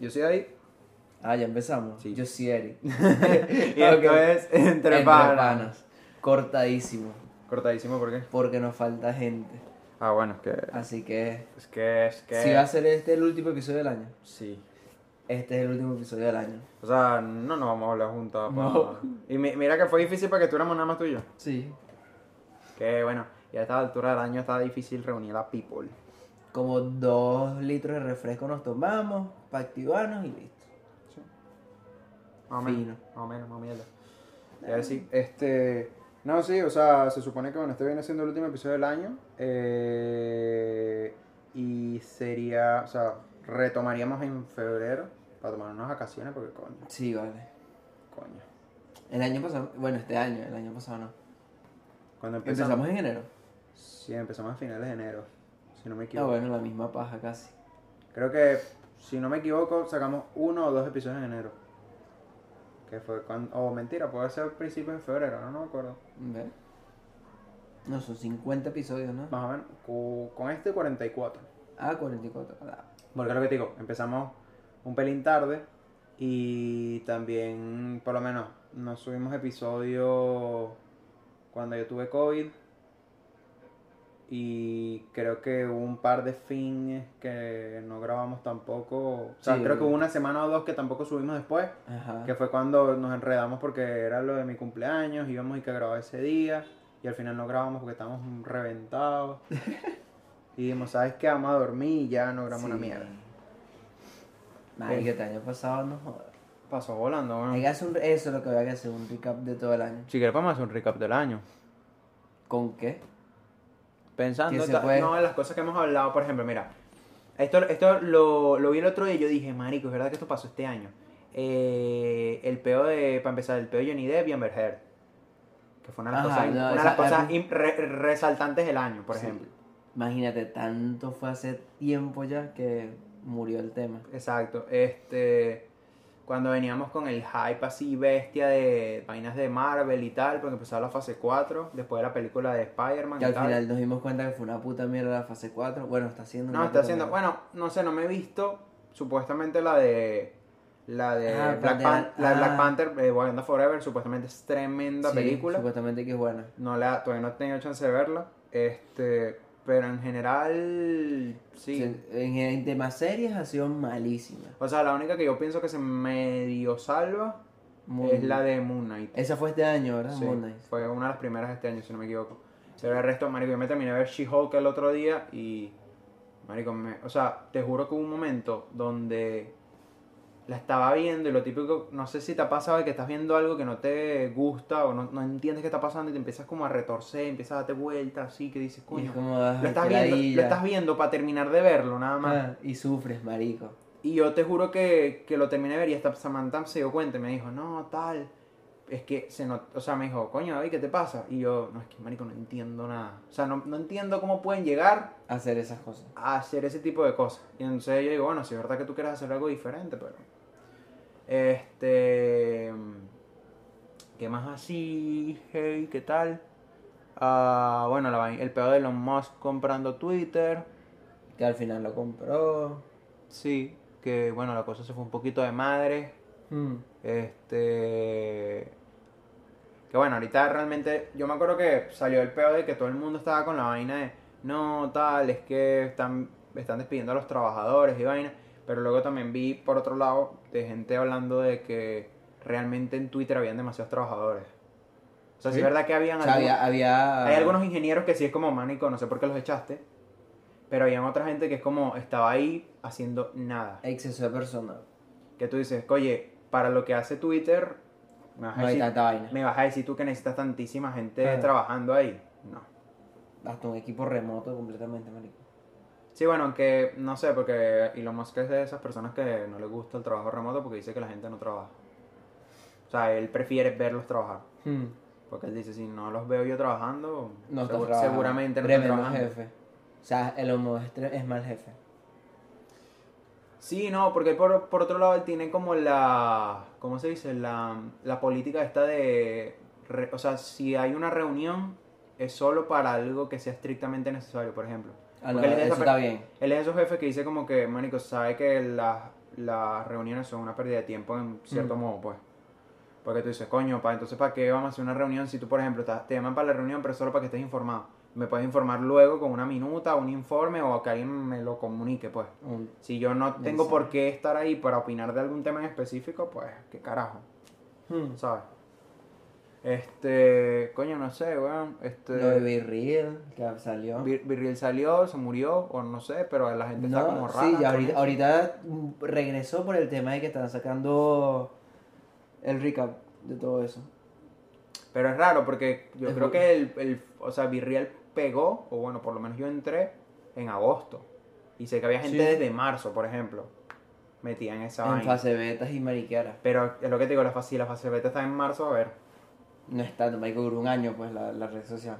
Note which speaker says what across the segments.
Speaker 1: Yo soy ahí.
Speaker 2: Ah, ya empezamos.
Speaker 1: Sí.
Speaker 2: Yo sí, Eric.
Speaker 1: Y esto es Entre, Panas.
Speaker 2: Cortadísimo.
Speaker 1: Cortadísimo, ¿por qué?
Speaker 2: Porque nos falta gente.
Speaker 1: Ah, bueno, es que.
Speaker 2: Así que.
Speaker 1: Es que. Es que.
Speaker 2: Si va a ser este el último episodio del año.
Speaker 1: Sí.
Speaker 2: Este es el último episodio del año.
Speaker 1: O sea, no nos vamos a hablar juntos.
Speaker 2: No.
Speaker 1: Y mi- mira que fue difícil para que tuviéramos nada más tú y yo.
Speaker 2: Sí.
Speaker 1: Que bueno, y a esta altura del año está difícil reunir a people.
Speaker 2: Como dos litros de refresco nos tomamos para activarnos y listo.
Speaker 1: Más o menos. Más o menos, más mierda. Y a ver si, este. No, sí, o sea, se supone que bueno, este viene siendo el último episodio del año. eh, y sería, o sea, retomaríamos en febrero para tomar unas vacaciones porque coño,
Speaker 2: Sí, vale.
Speaker 1: coño.
Speaker 2: El año pasado, bueno, este año, el año pasado no.
Speaker 1: Cuando empezamos,
Speaker 2: Empezamos en enero.
Speaker 1: Sí, empezamos a finales de enero, si no me
Speaker 2: Ah,
Speaker 1: equivoco.
Speaker 2: bueno, la misma paja casi.
Speaker 1: Creo que, si no me equivoco, sacamos uno o dos episodios en enero. Que fue cuando, o mentira, puede ser principios de febrero, no, no me acuerdo.
Speaker 2: ¿Ves? No, son 50 episodios, ¿no?
Speaker 1: Más o menos, con este 44.
Speaker 2: Ah, 44. Ah,
Speaker 1: Porque es lo que te digo, empezamos un pelín tarde y también, por lo menos, nos subimos episodios cuando yo tuve COVID y creo que hubo un par de fines que no grabamos tampoco. O sea,
Speaker 2: Sí.
Speaker 1: creo que hubo una semana o dos que tampoco subimos después,
Speaker 2: Ajá.
Speaker 1: que fue cuando nos enredamos porque era lo de mi cumpleaños, íbamos y que grabar ese día y al final no grabamos porque estábamos reventados. y dijimos, ¿sabes qué? Vamos a dormir y ya no grabamos una mierda.
Speaker 2: Marico, este año pasado no jodas.
Speaker 1: Pasó volando, bueno.
Speaker 2: Hay que hacer un, eso es lo que voy a hacer, un recap de todo el año.
Speaker 1: Si quieres podemos hacer un recap del año.
Speaker 2: ¿Con qué?
Speaker 1: Pensando
Speaker 2: puede-
Speaker 1: no, en las cosas que hemos hablado, por ejemplo, mira. Esto, esto lo, lo vi el otro día y yo dije, marico, es verdad que esto pasó este año. Eh, el peo de, para empezar, el peo de Johnny Depp y Amber Heard. Que fue una de las
Speaker 2: Ajá,
Speaker 1: cosas,
Speaker 2: no,
Speaker 1: una de
Speaker 2: esa-
Speaker 1: las cosas
Speaker 2: la-
Speaker 1: im- re- resaltantes del año, por
Speaker 2: Sí.
Speaker 1: ejemplo.
Speaker 2: Imagínate, tanto fue hace tiempo ya que murió el tema.
Speaker 1: Exacto. Este. Cuando veníamos con el hype así bestia de vainas de Marvel y tal, porque empezaba la fase 4, después de la película de Spider-Man.
Speaker 2: Que
Speaker 1: y
Speaker 2: al
Speaker 1: tal.
Speaker 2: final nos dimos cuenta que fue una puta mierda la fase 4. Bueno, está haciendo
Speaker 1: No, está haciendo. Bueno, no sé, no me he visto. Supuestamente la de. La de
Speaker 2: Ah,
Speaker 1: Black,
Speaker 2: de-
Speaker 1: Pan- la de Black
Speaker 2: ah.
Speaker 1: Panther, eh, Wakanda Forever, supuestamente es tremenda
Speaker 2: Sí,
Speaker 1: película.
Speaker 2: Supuestamente que es buena.
Speaker 1: No la, todavía no he tenido chance de verla. Este. Pero en general. Sí.
Speaker 2: En, en temas series ha sido malísima.
Speaker 1: O sea, la única que yo pienso que se medio salva es la de Moon Knight.
Speaker 2: Esa fue este año, ¿verdad?
Speaker 1: Sí,
Speaker 2: Moon Knight.
Speaker 1: fue una de las primeras de este año, si no me equivoco. Pero el resto, marico, yo me terminé de ver She-Hulk el otro día y... Marico, me, o sea, te juro que hubo un momento donde la estaba viendo y lo típico, no sé si te ha pasado de que estás viendo algo que no te gusta o no, no entiendes qué está pasando y te empiezas como a retorcer, empiezas a darte vueltas así, que dices,
Speaker 2: es
Speaker 1: coño,
Speaker 2: como, ah,
Speaker 1: lo estás viendo, lo estás viendo para terminar de verlo, nada más.
Speaker 2: Ah, y sufres, marico.
Speaker 1: Y yo te juro que, que lo terminé de ver y hasta Samantha se dio cuenta y me dijo, no, tal. Es que se not... O sea, me dijo, coño, David, ¿qué te pasa? Y yo, no, es que, marico, no entiendo nada. O sea, no, no entiendo cómo pueden llegar
Speaker 2: Hacer esas cosas.
Speaker 1: a hacer ese tipo de cosas. Y entonces yo digo, bueno, si es verdad que tú quieres hacer algo diferente, pero... Este... ¿Qué más así? Hey, ¿qué tal? Ah, bueno, la vaina- el peor de Elon Musk comprando Twitter.
Speaker 2: Que al final lo compró.
Speaker 1: Sí, que bueno, la cosa se fue un poquito de madre.
Speaker 2: Mm.
Speaker 1: Este. Que bueno, ahorita realmente. Yo me acuerdo que salió el peo de que todo el mundo estaba con la vaina de. No, tal, es que están, están despidiendo a los trabajadores y vaina. Pero luego también vi, por otro lado, de gente hablando de que realmente en Twitter habían demasiados trabajadores. O sea, sí, es verdad que habían
Speaker 2: O sea,
Speaker 1: algunos-
Speaker 2: había, había...
Speaker 1: hay algunos ingenieros que sí es como manico, no sé por qué los echaste. Pero había otra gente que es como estaba ahí haciendo nada.
Speaker 2: Exceso de personal.
Speaker 1: Que tú dices, oye, para lo que hace Twitter, me vas a,
Speaker 2: No
Speaker 1: decir,
Speaker 2: vaina.
Speaker 1: me vas a decir tú que necesitas tantísima gente trabajando ahí. No.
Speaker 2: Hasta un equipo remoto completamente, marico.
Speaker 1: Sí, bueno, aunque no sé, porque Elon Musk es de esas personas que no le gusta el trabajo remoto porque dice que la gente no trabaja. O sea, él prefiere verlos trabajar.
Speaker 2: Hmm.
Speaker 1: Porque él dice, si no los veo yo trabajando,
Speaker 2: No trabajando.
Speaker 1: seguramente no
Speaker 2: Tremendo jefe. O sea, el homo es, tre- es mal jefe.
Speaker 1: Sí, no, porque por, por otro lado él tiene como la, ¿cómo se dice? La, la política esta de, re- o sea, si hay una reunión es solo para algo que sea estrictamente necesario, por ejemplo.
Speaker 2: Ah, no,
Speaker 1: él es
Speaker 2: eso está
Speaker 1: per-
Speaker 2: bien.
Speaker 1: Él es de esos jefes que dice como que, manico, sabe que las las reuniones son una pérdida de tiempo en cierto modo, pues. Porque tú dices, coño, pa, entonces ¿para qué vamos a hacer una reunión si tú, por ejemplo, estás- te llaman para la reunión, pero solo para que estés informado? Me puedes informar luego con una minuta, un informe o que alguien me lo comunique, pues. Si yo no tengo por qué estar ahí para opinar de algún tema en específico, pues, qué carajo,
Speaker 2: Hmm.
Speaker 1: ¿sabes? Este, coño, no sé, weón. Este,
Speaker 2: Lo de Real, que salió.
Speaker 1: Bir- Virril salió, se murió, o no sé, pero la gente está como rara.
Speaker 2: sí, ya ahorita, ahorita regresó por el tema de que están sacando el recap de todo eso.
Speaker 1: Pero es raro porque yo
Speaker 2: Es
Speaker 1: creo que el, el, o sea, Virreal pegó, o bueno, por lo menos yo entré en agosto. Y sé que había gente
Speaker 2: Sí.
Speaker 1: desde marzo, por ejemplo, metida en esa
Speaker 2: En
Speaker 1: vaina.
Speaker 2: fase betas y mariqueras.
Speaker 1: Pero es lo que te digo, la fase, si la fase beta está en marzo, a ver.
Speaker 2: No es tanto, marico, duró un año pues la, la red social.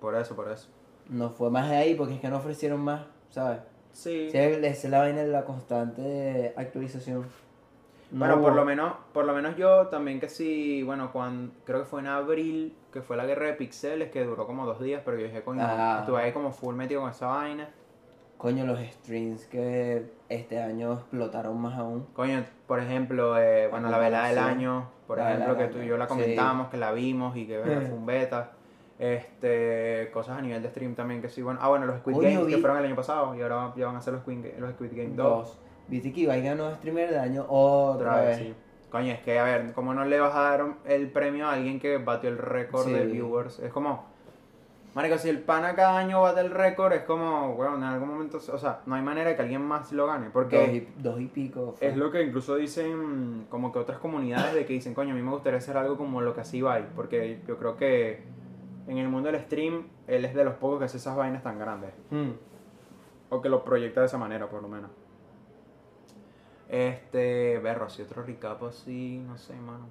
Speaker 1: Por eso, por eso.
Speaker 2: No fue más de ahí porque es que no ofrecieron más, ¿sabes?
Speaker 1: Sí.
Speaker 2: Sí, esa es la vaina de la constante actualización. No
Speaker 1: Bueno, por lo menos, por lo menos yo también que sí, bueno, cuando, creo que fue en abril, que fue la guerra de pixeles, que duró como dos días, pero yo dije, coño,
Speaker 2: Ah.
Speaker 1: estuve ahí como full metido con esa vaina.
Speaker 2: Coño, los streams que este año explotaron más aún.
Speaker 1: Coño, por ejemplo, eh, bueno, la velada del año, por
Speaker 2: La
Speaker 1: ejemplo, que tú y yo la
Speaker 2: año,
Speaker 1: comentamos, que la vimos y que bueno, fue un beta. Este, cosas a nivel de stream también que sí, bueno. Ah, bueno, los Squid Games que fueron el año pasado y ahora ya van a ser los Squid, Ga- los Squid Game 2.
Speaker 2: Dos. Viste que Ibai ganó streamer del año otra,
Speaker 1: Otra vez,
Speaker 2: vez.
Speaker 1: sí. Coño, es que, a ver, ¿cómo no le vas a dar el premio a alguien que batió el récord de
Speaker 2: Sí.
Speaker 1: viewers? Es como, marico, si el pana cada año bate el récord, es como, bueno, en algún momento, o sea, no hay manera de que alguien más lo gane, porque...
Speaker 2: Dos y, dos y pico. fue.
Speaker 1: Es lo que incluso dicen como que otras comunidades de que dicen, coño, a mí me gustaría hacer algo como lo que hacía Ibai, porque yo creo que en el mundo del stream él es de los pocos que hace esas vainas tan grandes,
Speaker 2: Hmm.
Speaker 1: o que lo proyecta de esa manera por lo menos. Este, berro, así otro recap así, no sé, mano.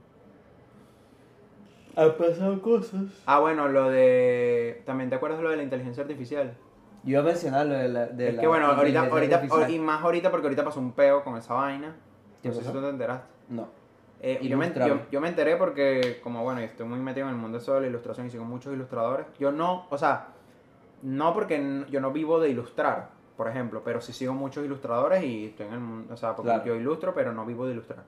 Speaker 2: Han pasado cosas.
Speaker 1: Ah, bueno, lo de... ¿También te acuerdas de lo de la inteligencia artificial?
Speaker 2: Yo iba a mencionar lo de la. De
Speaker 1: es
Speaker 2: la
Speaker 1: que bueno, ahorita, ahorita,
Speaker 2: artificial.
Speaker 1: y más ahorita porque ahorita pasó un peo con esa vaina.
Speaker 2: ¿Qué
Speaker 1: No sé si tú te enteraste.
Speaker 2: No.
Speaker 1: Eh, yo, me, yo, yo me enteré porque, como bueno, estoy muy metido en el mundo eso de la ilustración y sigo muchos ilustradores. Yo no, o sea, no porque yo no vivo de ilustrar, por ejemplo, pero sí sigo muchos ilustradores y estoy en el mundo, o sea, porque
Speaker 2: Claro.
Speaker 1: yo ilustro, pero no vivo de ilustrar.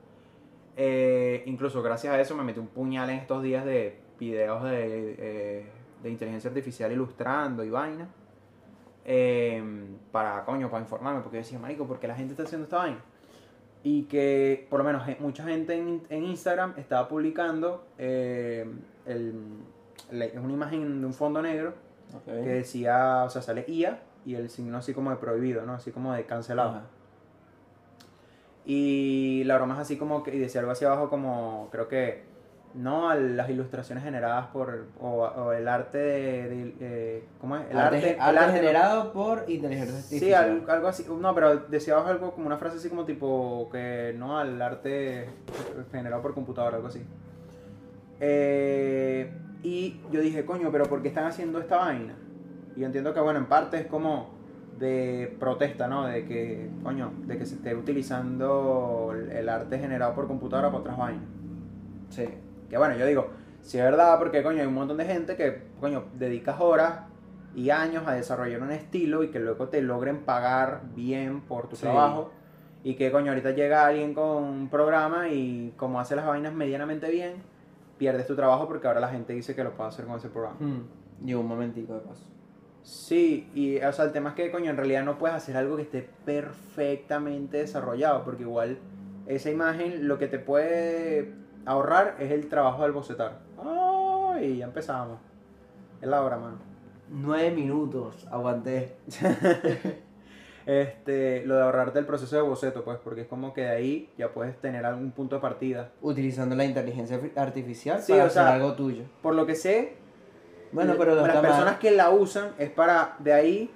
Speaker 1: Eh, incluso gracias a eso me metí un puñal en estos días de videos de, eh, de inteligencia artificial ilustrando y vaina. eh, para, coño, para informarme, porque yo decía, marico, ¿por qué la gente está haciendo esta vaina? Y que, por lo menos, gen- mucha gente en, en Instagram estaba publicando eh, el, la- una imagen de un fondo negro que decía, o sea, sale IA y el signo así como de prohibido, ¿no? Así como de cancelado.
Speaker 2: Ajá.
Speaker 1: Y la broma es así como que, y decía algo hacia abajo como, creo que, no a las ilustraciones generadas por, o, o el arte de, de, eh, ¿cómo es? El
Speaker 2: arte, arte
Speaker 1: arte no-
Speaker 2: generado por inteligencia
Speaker 1: Sí,
Speaker 2: artificial.
Speaker 1: al- algo así, no, pero decía abajo algo como una frase así como tipo que no al arte generado por computadora, algo así. Eh, y yo dije, coño, pero ¿por qué están haciendo esta vaina? Y yo entiendo que, bueno, en parte es como de protesta, ¿no? De que, coño, de que se esté utilizando el- arte generado por computadora para otras vainas.
Speaker 2: Sí.
Speaker 1: Que bueno, yo digo, si es verdad, porque coño, hay un montón de gente que, coño, dedicas horas y años a desarrollar un estilo y que luego te logren pagar bien por tu
Speaker 2: Sí.
Speaker 1: trabajo. Y que, coño, ahorita llega alguien con un programa y como hace las vainas medianamente bien, pierdes tu trabajo porque ahora la gente dice que lo puede hacer con ese programa.
Speaker 2: Hmm. Y un momentico de paso.
Speaker 1: Sí, y o sea, el tema es que, coño, en realidad no puedes hacer algo que esté perfectamente desarrollado, porque igual esa imagen lo que te puede ahorrar es el trabajo del bocetar. ¡Ay! Ya empezamos. Es la hora, mano.
Speaker 2: Nueve minutos, aguanté.
Speaker 1: Este, lo de ahorrarte el proceso de boceto, pues, porque es como que de ahí ya puedes tener algún punto de partida.
Speaker 2: Utilizando la inteligencia artificial
Speaker 1: Sí,
Speaker 2: para
Speaker 1: o sea,
Speaker 2: hacer algo tuyo.
Speaker 1: Por lo que sé,
Speaker 2: Bueno,
Speaker 1: l-
Speaker 2: pero
Speaker 1: las
Speaker 2: mal.
Speaker 1: personas que la usan es para de ahí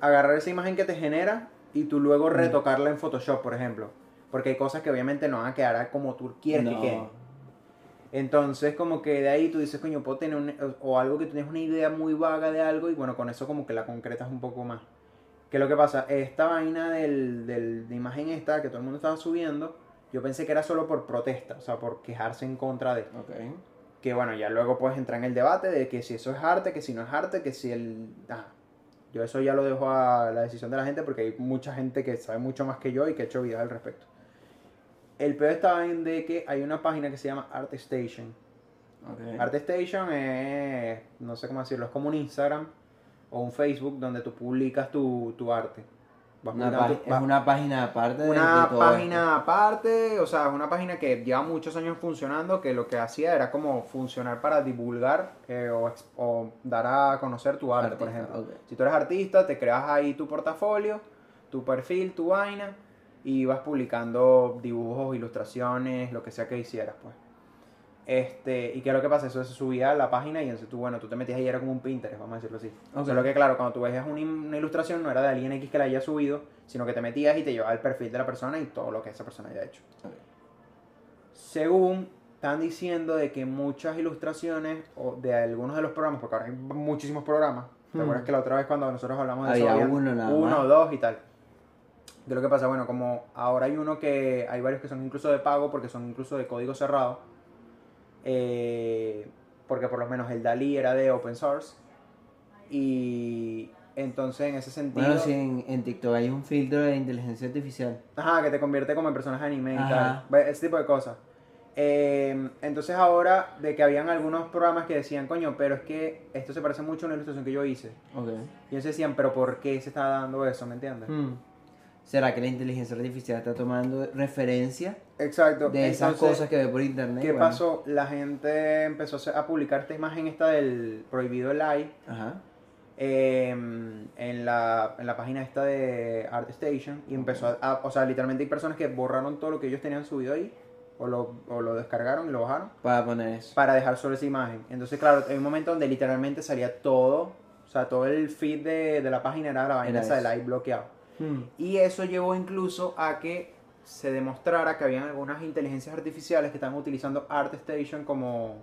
Speaker 1: agarrar esa imagen que te genera y tú luego
Speaker 2: Mm.
Speaker 1: retocarla en Photoshop, por ejemplo. Porque hay cosas que obviamente no van a quedar como tú quieres
Speaker 2: No.
Speaker 1: que queden. Entonces, como que de ahí tú dices, coño, puedo tener un, o algo que tienes una idea muy vaga de algo y bueno, con eso como que la concretas un poco más. ¿Qué es lo que pasa? Esta vaina del, del, de imagen esta que todo el mundo estaba subiendo, yo pensé que era solo por protesta, o sea, por quejarse en contra de.
Speaker 2: Ok.
Speaker 1: Que bueno, ya luego puedes entrar en el debate de que si eso es arte, que si no es arte, que si el... Ah, yo eso ya lo dejo a la decisión de la gente porque hay mucha gente que sabe mucho más que yo y que ha hecho videos al respecto. el peor estaba en de que hay una página que se llama ArtStation.
Speaker 2: Ok.
Speaker 1: ArtStation es, no sé cómo decirlo, es como un Instagram o un Facebook donde tú publicas tu, tu arte.
Speaker 2: Una es una página aparte de,
Speaker 1: una
Speaker 2: de todo
Speaker 1: página aparte, o sea, es una página que lleva muchos años funcionando, que lo que hacía era como funcionar para divulgar eh, o, dar a conocer tu arte, por ejemplo. Si tú eres artista, te creas ahí tu portafolio, tu perfil, tu vaina, y vas publicando dibujos, ilustraciones, lo que sea que hicieras, pues. Este, y qué es lo que pasa, eso se subía a la página y entonces tú, bueno, tú te metías ahí, era como un Pinterest, vamos a decirlo así.
Speaker 2: Ok.
Speaker 1: Solo que claro, cuando tú veías una, una ilustración no era de alguien X que la haya subido, sino que te metías y te llevaba el perfil de la persona y todo lo que esa persona haya hecho. Según están diciendo de que muchas ilustraciones o de algunos de los programas, porque ahora hay muchísimos programas, ¿te
Speaker 2: Hmm.
Speaker 1: acuerdas que la otra vez cuando nosotros hablamos de
Speaker 2: Había
Speaker 1: eso
Speaker 2: uno nada
Speaker 1: uno
Speaker 2: más.
Speaker 1: o dos y tal? ¿Qué es lo que pasa? Bueno, como ahora hay uno que hay varios que son incluso de pago porque son incluso de código cerrado, eh, porque por lo menos el DALI era de open source y entonces en ese sentido...
Speaker 2: Bueno, si en, en TikTok hay un filtro de inteligencia artificial.
Speaker 1: Ajá, que te convierte como en personaje anime y
Speaker 2: Ajá.
Speaker 1: tal. Ese tipo de cosas. Eh, entonces ahora, de que habían algunos programas que decían, coño, pero es que esto se parece mucho a una ilustración que yo hice.
Speaker 2: Ok.
Speaker 1: Y ellos decían, pero ¿por qué se está dando eso? ¿Me entiendes?
Speaker 2: Hmm. ¿Será que la inteligencia artificial está tomando referencia
Speaker 1: Exacto.
Speaker 2: de esas
Speaker 1: Entonces,
Speaker 2: cosas que ve por internet?
Speaker 1: ¿Qué
Speaker 2: Bueno.
Speaker 1: pasó? La gente empezó a publicar esta imagen esta del prohibido live
Speaker 2: Ajá.
Speaker 1: eh, en, la, en la página esta de ArtStation y empezó a, a- o sea, literalmente hay personas que borraron todo lo que ellos tenían subido ahí o lo, o lo descargaron y lo bajaron
Speaker 2: Para poner eso.
Speaker 1: para dejar solo esa imagen. Entonces, claro, hay un momento donde literalmente salía todo, o sea, todo el feed de, de la página era la vaina esa de live bloqueado.
Speaker 2: Hmm.
Speaker 1: Y eso llevó incluso a que se demostrara que habían algunas inteligencias artificiales que estaban utilizando ArtStation como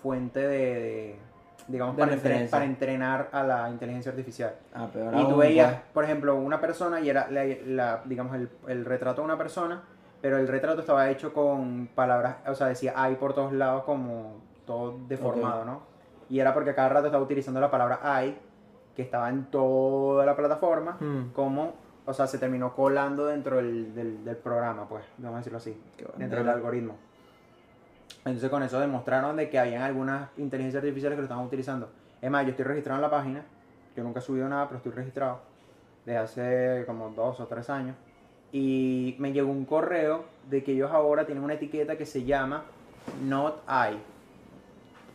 Speaker 1: fuente de, de, digamos,
Speaker 2: De
Speaker 1: para, entrenar a la inteligencia artificial.
Speaker 2: Ah, peor
Speaker 1: Y tú veías, por ejemplo, una persona y era, la, la- digamos, el, el retrato de una persona, pero el retrato estaba hecho con palabras, o sea, decía hay por todos lados como todo deformado, ¿no? Y era porque cada rato estaba utilizando la palabra hay, que estaba en toda la plataforma,
Speaker 2: Hmm.
Speaker 1: como, o sea, se terminó colando dentro del, del, del programa, pues, vamos a decirlo así, dentro del algoritmo. Entonces con eso demostraron de que habían algunas inteligencias artificiales que lo estaban utilizando. Es más, yo estoy registrado en la página, yo nunca he subido nada, pero estoy registrado desde hace como dos o tres años. Y me llegó un correo de que ellos ahora tienen una etiqueta que se llama Not I.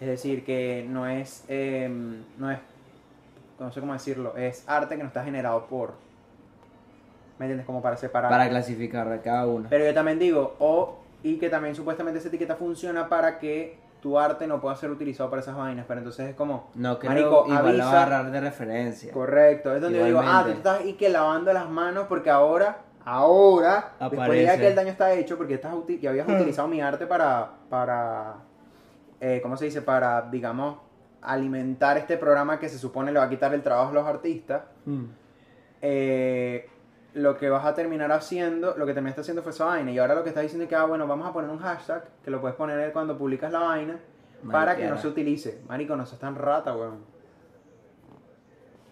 Speaker 1: Es decir, que no es, em, no es, no sé cómo decirlo, es arte que no está generado por. ¿Me entiendes? Como para separar.
Speaker 2: Para clasificar a cada uno.
Speaker 1: Pero yo también digo, o, y que también supuestamente esa etiqueta funciona para que tu arte no pueda ser utilizado para esas vainas. Pero entonces es como,
Speaker 2: No creo
Speaker 1: Marico,
Speaker 2: igual la va a agarrar de referencia.
Speaker 1: correcto. Es donde yo digo, ah, tú estás y que lavando las manos porque ahora, ahora, después
Speaker 2: Aparece.
Speaker 1: ya que el daño está hecho, porque estás ya habías
Speaker 2: Hmm.
Speaker 1: utilizado mi arte para, para, eh, ¿cómo se dice? Para, digamos, alimentar este programa que se supone le va a quitar el trabajo a los artistas.
Speaker 2: Hmm.
Speaker 1: eh, lo que vas a terminar haciendo, lo que terminaste haciendo fue esa vaina. Y ahora lo que estás diciendo es que, ah, bueno, vamos a poner un hashtag, que lo puedes poner cuando publicas la vaina, para que no se utilice. Marico, no seas tan rata, weón.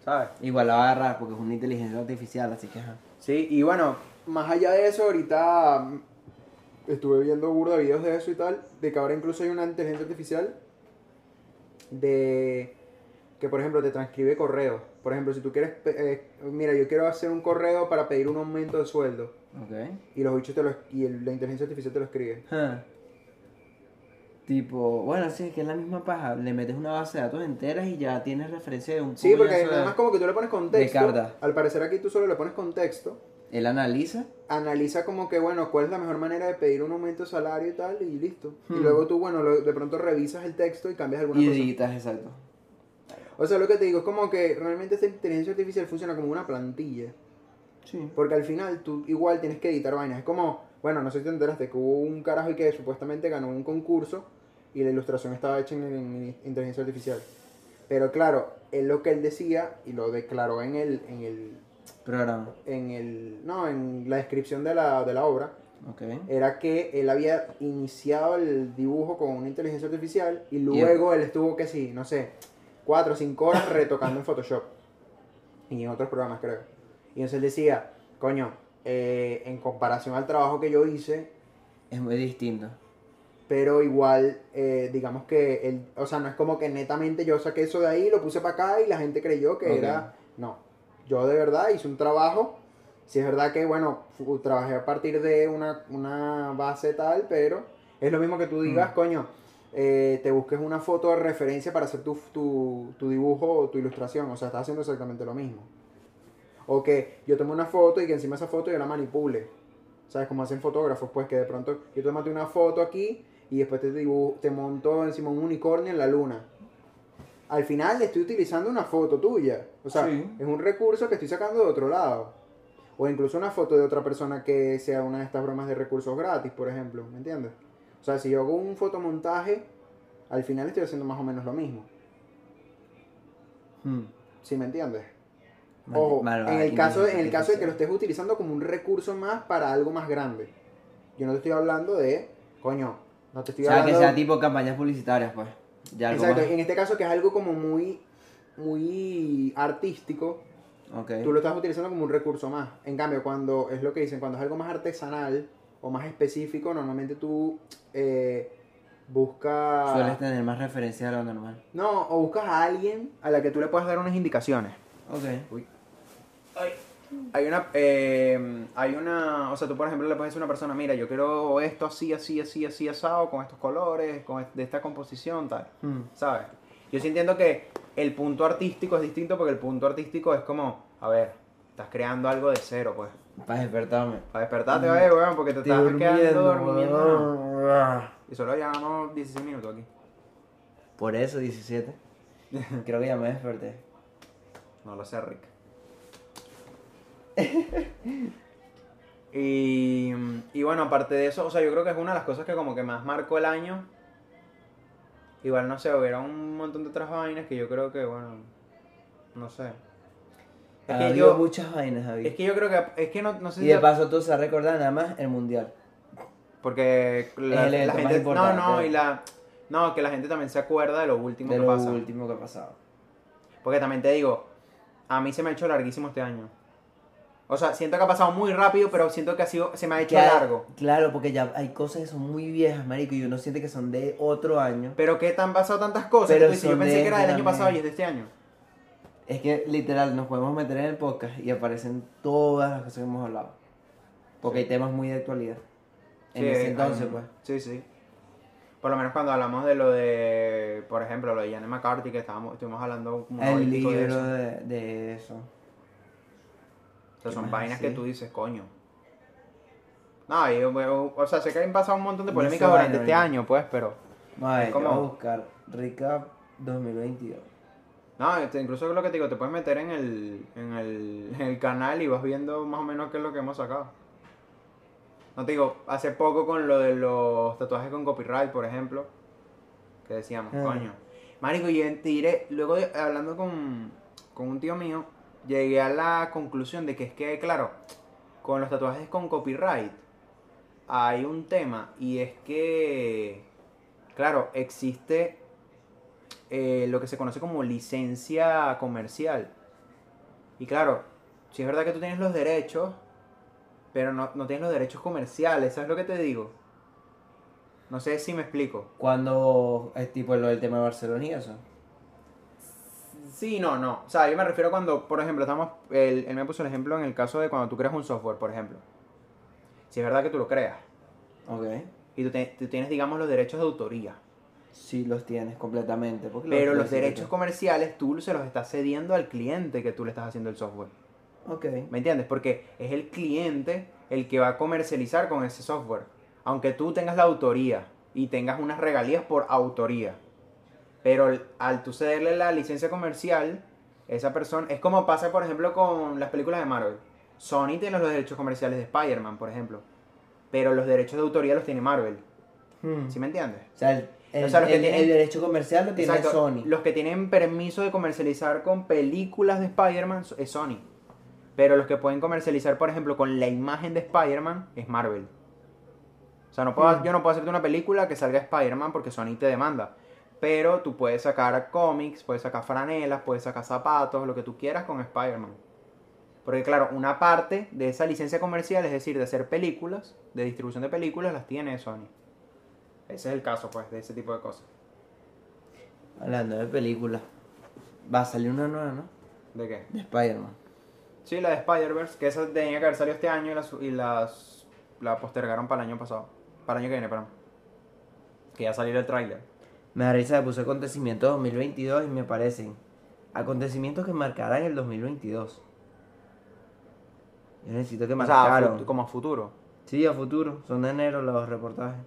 Speaker 1: ¿Sabes?
Speaker 2: Igual la va a agarrar porque es una inteligencia artificial, así que ajá.
Speaker 1: Sí, y bueno, más allá de eso, ahorita mm, estuve viendo burda de videos de eso y tal, de que ahora incluso hay una inteligencia artificial de que, por ejemplo, te transcribe correos. Por ejemplo, si tú quieres, eh, mira, yo quiero hacer un correo para pedir un aumento de sueldo.
Speaker 2: Ok.
Speaker 1: Y los bichos te lo, y el- la inteligencia artificial te lo escribe.
Speaker 2: Tipo, bueno, sí, es que es la misma paja. Le metes una base de datos enteras y ya tienes referencia de un
Speaker 1: Sí, porque
Speaker 2: de-
Speaker 1: además como que tú le pones contexto.
Speaker 2: carta.
Speaker 1: Al parecer aquí tú solo le pones contexto.
Speaker 2: Él analiza.
Speaker 1: Analiza como que, bueno, cuál es la mejor manera de pedir un aumento de salario y tal, y listo. Y
Speaker 2: Hmm.
Speaker 1: luego tú, bueno, lo- de pronto revisas el texto y cambias alguna
Speaker 2: Y
Speaker 1: cosa.
Speaker 2: editas, exacto.
Speaker 1: O sea, lo que te digo es como que realmente esta inteligencia artificial funciona como una plantilla.
Speaker 2: Sí.
Speaker 1: Porque al final tú igual tienes que editar vainas. Es como, bueno, no sé si te enteraste que hubo un carajo y que supuestamente ganó un concurso y la ilustración estaba hecha en, en inteligencia artificial. Pero claro, es lo que él decía y lo declaró en el, en el,
Speaker 2: Programa.
Speaker 1: en el, no, en la descripción de la, de la obra, era que él había iniciado el dibujo con una inteligencia artificial y luego él estuvo que sí, no sé, cuatro o cinco horas retocando en Photoshop y en otros programas creo. Y entonces él decía, coño, eh, en comparación al trabajo que yo hice,
Speaker 2: Es muy distinto.
Speaker 3: Pero igual, eh, digamos que, el, o sea, no es como que netamente yo saqué eso de ahí, lo puse para acá y la gente creyó que era... No, yo de verdad hice un trabajo. Si es verdad que, bueno, trabajé a partir de una, una base tal, pero es lo mismo que tú digas,
Speaker 2: Mm.
Speaker 3: coño, eh, te busques una foto de referencia para hacer tu, tu, tu dibujo o tu ilustración. O sea, estás haciendo exactamente lo mismo. O que yo tome una foto y que encima esa foto yo la manipule. ¿Sabes? Como hacen fotógrafos, pues que de pronto yo tomate una foto aquí y después te, dibujo, te monto encima un unicornio en la luna. Al final estoy utilizando una foto tuya. O sea,
Speaker 2: Sí.
Speaker 3: es un recurso que estoy sacando de otro lado. O incluso una foto de otra persona que sea una de estas bromas de recursos gratis, por ejemplo. ¿Me entiendes? O sea, si yo hago un fotomontaje, al final estoy haciendo más o menos lo mismo.
Speaker 2: Hmm.
Speaker 3: ¿Sí me entiendes? Ojo, en el caso, en el caso de que lo estés utilizando como un recurso más para algo más grande. Yo no te estoy hablando de, coño, no te
Speaker 2: O
Speaker 3: estoy
Speaker 2: sea, que
Speaker 3: hablando
Speaker 2: sea tipo campañas publicitarias, pues. Ya algo
Speaker 3: Exacto,
Speaker 2: más.
Speaker 3: en este caso que es algo como muy muy artístico,
Speaker 2: Ok.
Speaker 3: tú lo estás utilizando como un recurso más. En cambio, cuando es lo que dicen, cuando es algo más artesanal o más específico, normalmente tú eh, buscas
Speaker 2: Sueles tener más referencia de lo normal.
Speaker 3: no, o buscas a alguien
Speaker 1: A la que tú le puedes dar unas indicaciones.
Speaker 2: Ok.
Speaker 1: Hay una, eh, hay una, o sea, tú por ejemplo le puedes decir a una persona, mira, yo quiero esto así, así, así, así, asado, con estos colores, con de esta composición, tal,
Speaker 2: Hmm.
Speaker 1: ¿sabes? Yo sí entiendo que el punto artístico es distinto porque el punto artístico es como, a ver, estás creando algo de cero, pues.
Speaker 2: Para despertarme.
Speaker 1: Para despertarte, oye, weón, porque te estás quedando durmiendo. Y solo llevamos 16 minutos aquí.
Speaker 2: Por eso 17. Creo que ya me desperté.
Speaker 1: No lo sé, Rick. y, y bueno, aparte de eso, o sea, yo creo que es una de las cosas que como que más marcó el año. Igual, no sé, hubiera un montón de otras vainas que yo creo que, bueno, no sé. Es
Speaker 2: Ha
Speaker 1: que,
Speaker 2: habido
Speaker 1: yo,
Speaker 2: muchas vainas, David.
Speaker 1: es que yo creo que, es que no, no sé
Speaker 2: Y
Speaker 1: si...
Speaker 2: de paso tú se va a recordar nada más el mundial.
Speaker 1: Porque la, gente... No, no, y la... No, que la gente también se acuerda de lo último
Speaker 2: de
Speaker 1: que
Speaker 2: lo
Speaker 1: pasa.
Speaker 2: último que ha pasado.
Speaker 1: Porque también te digo, a mí se me ha hecho larguísimo este año. O sea, siento que ha pasado muy rápido, pero siento que ha sido, se me ha hecho largo.
Speaker 2: Claro, porque ya hay cosas que son muy viejas, marico, y uno siente que son de otro año.
Speaker 1: Pero que te han pasado tantas cosas.
Speaker 2: Pero
Speaker 1: dices, yo pensé
Speaker 2: de
Speaker 1: que era del año pasado y es de este año.
Speaker 2: Es que literal nos podemos meter en el podcast y aparecen todas las cosas que hemos hablado. Porque
Speaker 1: Sí.
Speaker 2: hay temas muy de actualidad. En
Speaker 1: Sí,
Speaker 2: ese entonces,
Speaker 1: hay-
Speaker 2: pues.
Speaker 1: Sí, sí. Por lo menos cuando hablamos de lo de, por ejemplo, lo de Janet McCarthy, que estábamos, estuvimos hablando como
Speaker 2: El libro de, de eso.
Speaker 1: O sea,
Speaker 2: ¿Qué
Speaker 1: son vainas que tú dices, coño. No, yo- o sea, sé que han pasado un montón de polémicas durante
Speaker 2: vaina,
Speaker 1: este año, pues, pero... Es
Speaker 2: vamos a buscar recap 2022.
Speaker 1: No, este, incluso lo que te digo, te puedes meter en el, en, el, en el canal y vas viendo más o menos qué es lo que hemos sacado. No te digo, hace poco con lo de los tatuajes con copyright, por ejemplo, que decíamos,
Speaker 2: Ah.
Speaker 1: coño. Marico, y te diré, luego hablando con, con un tío mío, llegué a la conclusión de que es que, claro, con los tatuajes con copyright hay un tema y es que, claro, existe eh, lo que se conoce como licencia comercial. Y claro, si es verdad que tú tienes los derechos, pero no, no tienes los derechos comerciales, ¿sabes lo que te digo? No sé si me explico.
Speaker 2: Cuando es tipo lo del tema de Barcelona y eso.
Speaker 1: Sí, no, no. O sea, yo me refiero cuando, por ejemplo, estamos. Él, él me puso el ejemplo en el caso de cuando tú creas un software, por ejemplo. Si es verdad que tú lo creas
Speaker 2: Ok.
Speaker 1: y tú, te- tú tienes, digamos, los derechos de autoría.
Speaker 2: Sí los tienes completamente. porque
Speaker 1: Pero los derechos comerciales tú se los estás cediendo al cliente que tú le estás haciendo el software.
Speaker 2: Ok.
Speaker 1: ¿Me entiendes? Porque es el cliente el que va a comercializar con ese software. Aunque tú tengas la autoría y tengas unas regalías por autoría. Pero al tú cederle la licencia comercial, esa persona... Es como pasa, por ejemplo, con las películas de Marvel. Sony tiene los derechos comerciales de Spider-Man, por ejemplo. Pero los derechos de autoría los tiene Marvel.
Speaker 2: Hmm.
Speaker 1: ¿Sí me entiendes?
Speaker 2: O sea, el, el-
Speaker 1: O sea, los que
Speaker 2: el-
Speaker 1: tienen-
Speaker 2: el derecho comercial lo tiene
Speaker 1: Exacto.
Speaker 2: Sony.
Speaker 1: Los que tienen permiso de comercializar con películas de Spider-Man es Sony. Pero los que pueden comercializar, por ejemplo, con la imagen de Spider-Man es Marvel. O sea, no puedo,
Speaker 2: Mm.
Speaker 1: yo no puedo hacerte una película que salga Spider-Man porque Sony te demanda. Pero tú puedes sacar cómics, puedes sacar franelas, puedes sacar zapatos, lo que tú quieras con Spider-Man. Porque claro, una parte de esa licencia comercial, es decir, de hacer películas, de distribución de películas las tiene Sony. Ese es el caso, pues, de ese tipo de cosas.
Speaker 2: Hablando de películas. Va a salir una nueva, ¿no?
Speaker 1: ¿De qué?
Speaker 2: De Spider-Man.
Speaker 1: Sí, la de Spider-Verse, que esa tenía que haber salido este año y, las, y las la postergaron para el año pasado. Para el año que viene, perdón. Que ya salió el tráiler.
Speaker 2: Me da risa que puse acontecimientos 2022 y me parecen acontecimientos que marcarán el 2022. Yo necesito que
Speaker 1: O sea, a
Speaker 2: marcaron.
Speaker 1: como a futuro.
Speaker 2: Sí, a futuro. Son de enero los reportajes.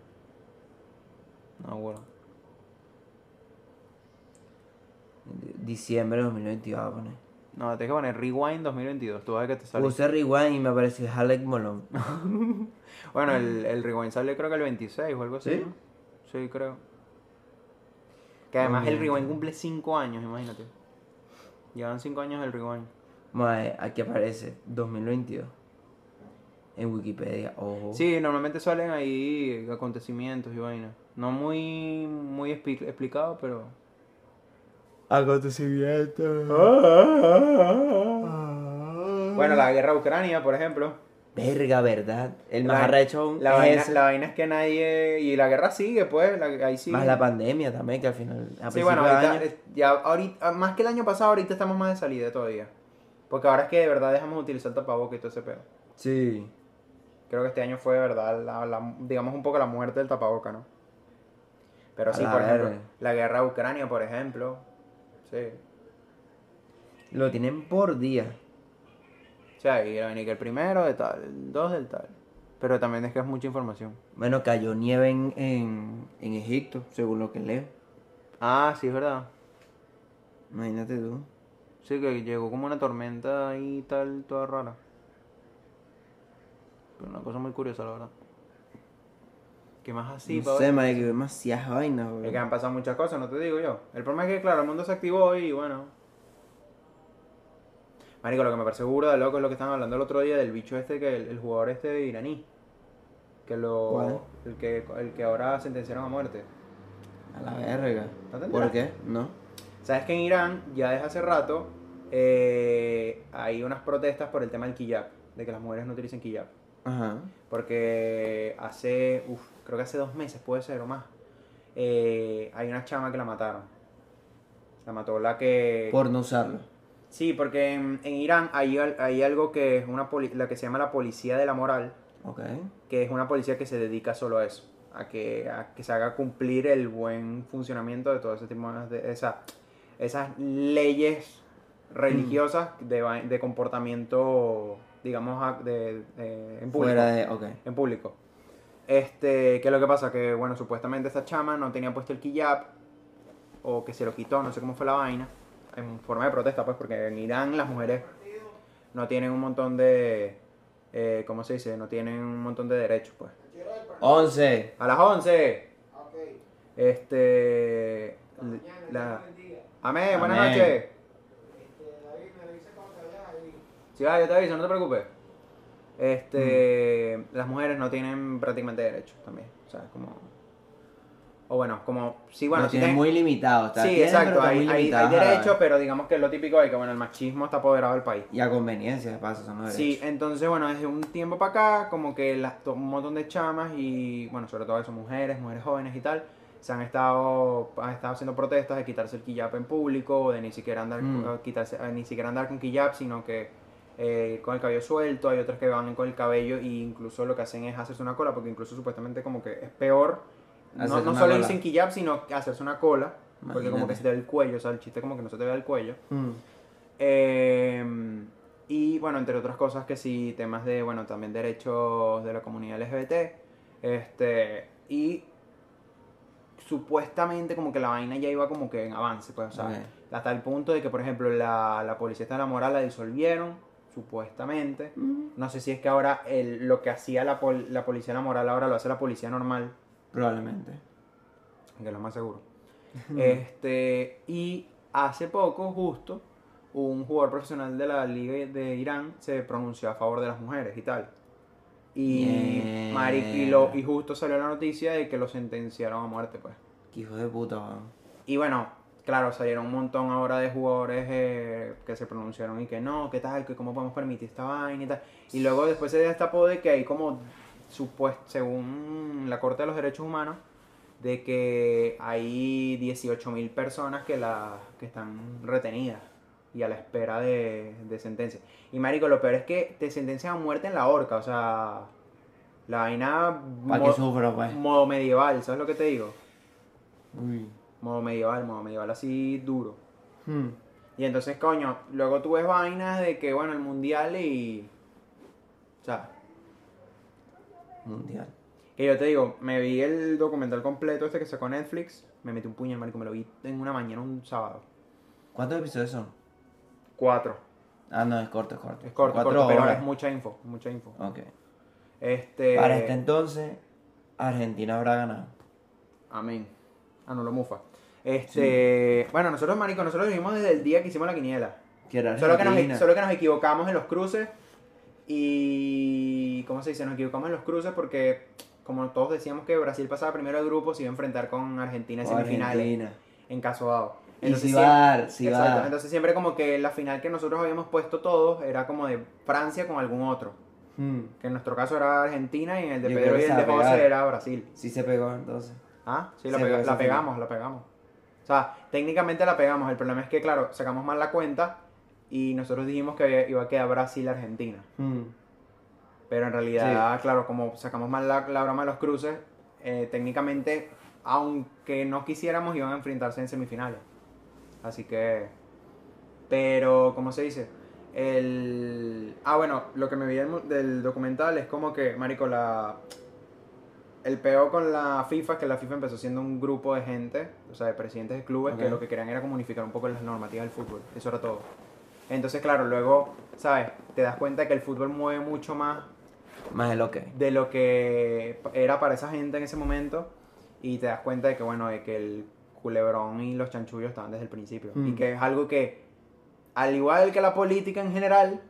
Speaker 1: No, bueno.
Speaker 2: Diciembre de 2022 voy a poner.
Speaker 1: No, tienes que poner Rewind 2022. Tú vas a ver que te sale.
Speaker 2: Puse rewind y me apareció Halleck Molon.
Speaker 1: Bueno, el, el Rewind sale creo que el 26 o algo así.
Speaker 2: ¿Sí?
Speaker 1: ¿no? Sí, creo. Que además el. Rewind cumple 5 años, imagínate. Llevan 5 años el Rewind.
Speaker 2: Mae, aquí aparece 2022. En Wikipedia. Ojo.
Speaker 1: Sí, normalmente salen ahí acontecimientos y vainas. No muy, muy expli- explicado, pero.
Speaker 2: Acontecimientos.
Speaker 1: Bueno, la guerra de Ucrania, por ejemplo.
Speaker 2: Verga, ¿verdad? El más arrecho
Speaker 1: La vaina, la vaina es que nadie. Y la guerra sigue, pues. la- ahí sigue.
Speaker 2: Más la pandemia también, que al final. A
Speaker 1: Sí, bueno, ahorita,
Speaker 2: año-
Speaker 1: ya ahorita, más que el año pasado, ahorita estamos más de salida todavía. Porque ahora es que de verdad dejamos de utilizar tapabocas y todo ese pedo.
Speaker 2: Sí.
Speaker 1: Creo que este año fue de verdad, la, la- digamos, un poco la muerte del tapaboca, ¿no? Pero
Speaker 2: A
Speaker 1: sí, por ejemplo,
Speaker 2: verga.
Speaker 1: la guerra de Ucrania, por ejemplo. Sí.
Speaker 2: Lo tienen por día.
Speaker 1: O sea, y y que el primero de tal, el dos del tal. Pero también es que es mucha información.
Speaker 2: Bueno, cayó nieve en, en, en Egipto, según lo que leo.
Speaker 1: Ah, sí, es verdad.
Speaker 2: Imagínate tú.
Speaker 1: Sí, que llegó como una tormenta ahí tal, toda rara. Pero una cosa muy curiosa, la verdad. ¿Qué más así,
Speaker 2: no sé, que demasiadas vainas,
Speaker 1: Es
Speaker 2: güey.
Speaker 1: que han pasado muchas cosas, no te digo yo. El problema es que, claro, el mundo se activó y bueno. Marico, lo que me parece burda de loco es lo que estaban hablando el otro día del bicho este, que el, el jugador este iraní. Que lo.
Speaker 2: ¿Cuál?
Speaker 1: El que, el que ahora sentenciaron a muerte.
Speaker 2: A la verga.
Speaker 1: ¿No te
Speaker 2: ¿Por qué? No.
Speaker 1: Sabes que en Irán, ya desde hace rato, eh, hay unas protestas por el tema del hijab, de que las mujeres no utilicen hijab.
Speaker 2: Ajá.
Speaker 1: Porque hace, uf, creo que hace dos meses, puede ser o más, eh, hay una chama que la mataron. La mató la que...
Speaker 2: Por no usarlo.
Speaker 1: Sí, porque en, en Irán hay, hay algo que es una poli- la que se llama la policía de la moral, que es una policía que se dedica solo a eso, a que, a que se haga cumplir el buen funcionamiento de todo ese tipo de esa, esas leyes religiosas de, va- de comportamiento, digamos, de, de- en público.
Speaker 2: Fuera de.
Speaker 1: En público. Este, ¿qué es lo que pasa? Que, bueno, supuestamente esta chama no tenía puesto el hijab, o que se lo quitó, no sé cómo fue la vaina, en forma de protesta, pues, porque en Irán las mujeres no tienen un montón de, eh, ¿cómo se dice? No tienen un montón de derechos, pues.
Speaker 2: 11.
Speaker 1: A las 11. Este, la, amén, buenas
Speaker 2: Amén.
Speaker 1: noches. Sí, va, yo te aviso, no te preocupes. Este, las mujeres no tienen prácticamente derechos también. O sea, como. O bueno, como. Sí, bueno,
Speaker 2: lo tienen- muy limitado. Está,
Speaker 1: Sí, exacto. Hay, hay, hay
Speaker 2: ¿sabes?
Speaker 1: pero digamos que es lo típico de que, bueno, el machismo está apoderado del país.
Speaker 2: Y a conveniencia, de paso, son los
Speaker 1: Sí, entonces, bueno, desde un tiempo para acá, como que las, un montón de chamas y, bueno, sobre todo eso, mujeres, mujeres jóvenes y tal, se han estado, han estado haciendo protestas de quitarse el hijab en público, de ni siquiera andar,
Speaker 2: Mm.
Speaker 1: quitarse, eh, ni siquiera andar con hijab, sino que eh, con el cabello suelto, hay otras que van con el cabello e incluso lo que hacen es hacerse una cola, porque incluso supuestamente como que es peor, no, no solo
Speaker 2: cola.
Speaker 1: dicen hijab, sino hacerse una cola, porque como que se te ve el cuello, o sea, el chiste como que no se te ve el cuello.
Speaker 2: Mm.
Speaker 1: Eh, y bueno, entre otras cosas que sí, temas de, bueno, también derechos de la comunidad LGBT. Este, y supuestamente como que la vaina ya iba como que en avance, pues, o sea, hasta el punto de que, por ejemplo, la, la policía de la moral la disolvieron, supuestamente.
Speaker 2: Mm.
Speaker 1: No sé si es que ahora el, lo que hacía la, pol- la policía de la moral ahora lo hace la policía normal,
Speaker 2: Probablemente.
Speaker 1: que lo más seguro. Este, y hace poco, justo, un jugador profesional de la liga de Irán se pronunció a favor de las mujeres y tal. Y, marico, y, lo- y justo salió la noticia de que lo sentenciaron a muerte, pues.
Speaker 2: Qué hijo de puta, weón.
Speaker 1: Y bueno, claro, salieron un montón ahora de jugadores eh, que se pronunciaron y que no, que tal, que cómo podemos permitir esta vaina y tal. Y luego después se destapó de que hay como supuest- según la Corte de los Derechos Humanos, de que hay 18.000 personas que, la, que están retenidas y a la espera de, de sentencia. Y marico, lo peor es que te sentencian a muerte en la horca, o sea, la vaina
Speaker 2: Para que sufra, pues.
Speaker 1: modo medieval, ¿sabes lo que te digo?
Speaker 2: Uy.
Speaker 1: Modo medieval, modo medieval así duro.
Speaker 2: Hmm.
Speaker 1: Y entonces, coño, luego tú ves vainas de que, bueno, el mundial y... O sea,
Speaker 2: Mundial.
Speaker 1: que yo te digo, me vi el documental completo este que sacó Netflix, me metí un puño, marico, me lo vi en una mañana un sábado.
Speaker 2: ¿Cuántos episodios son?
Speaker 1: Cuatro.
Speaker 2: Ah, no, es corto, es corto.
Speaker 1: Es corto,
Speaker 2: Cuatro
Speaker 1: corto, pero es mucha info, mucha info.
Speaker 2: Ok.
Speaker 1: Este...
Speaker 2: Para este entonces, Argentina habrá ganado.
Speaker 1: Amén. Ah, no lo mufa. Este... Bueno, nosotros, marico, nosotros vivimos desde el día que hicimos la quiniela.
Speaker 2: Que era
Speaker 1: Solo que, nos, solo que nos equivocamos en los cruces y... ¿Cómo se dice? Nos equivocamos en los cruces porque, como todos decíamos que Brasil pasaba primero de grupo, se iba a enfrentar con Argentina en semifinales,
Speaker 2: Argentina.
Speaker 1: en caso dado.
Speaker 2: Y si va si
Speaker 1: exacto, entonces siempre como que la final que nosotros habíamos puesto todos era como de Francia con algún otro.
Speaker 2: Hmm.
Speaker 1: Que en nuestro caso era Argentina y en el de
Speaker 2: Yo
Speaker 1: Pedro y el de José era Brasil.
Speaker 2: Sí se pegó entonces.
Speaker 1: Ah, sí,
Speaker 2: pegó
Speaker 1: la pegamos, la pegamos. O sea, técnicamente la pegamos. El problema es que, claro, sacamos mal la cuenta y nosotros dijimos que iba a quedar Brasil-Argentina.
Speaker 2: Hmm.
Speaker 1: Pero en realidad, claro, como sacamos mal la, la broma de los cruces, eh, técnicamente, aunque no quisiéramos, iban a enfrentarse en semifinales. Así que... Pero, ¿cómo se dice? El... Ah, bueno, lo que me vi del, documental es como que, marico, la... El peo con la FIFA es que la FIFA empezó siendo un grupo de gente, o sea, de presidentes de clubes, que lo que querían era como unificar un poco las normativas del fútbol. Eso era todo. Entonces, claro, luego, ¿sabes? Te das cuenta que el fútbol mueve mucho más
Speaker 2: Más el ok.
Speaker 1: de lo que era para esa gente en ese momento y te das cuenta de que, bueno, de que el culebrón y los chanchullos estaban desde el principio.
Speaker 2: Mm.
Speaker 1: Y que es algo que, al igual que la política en general,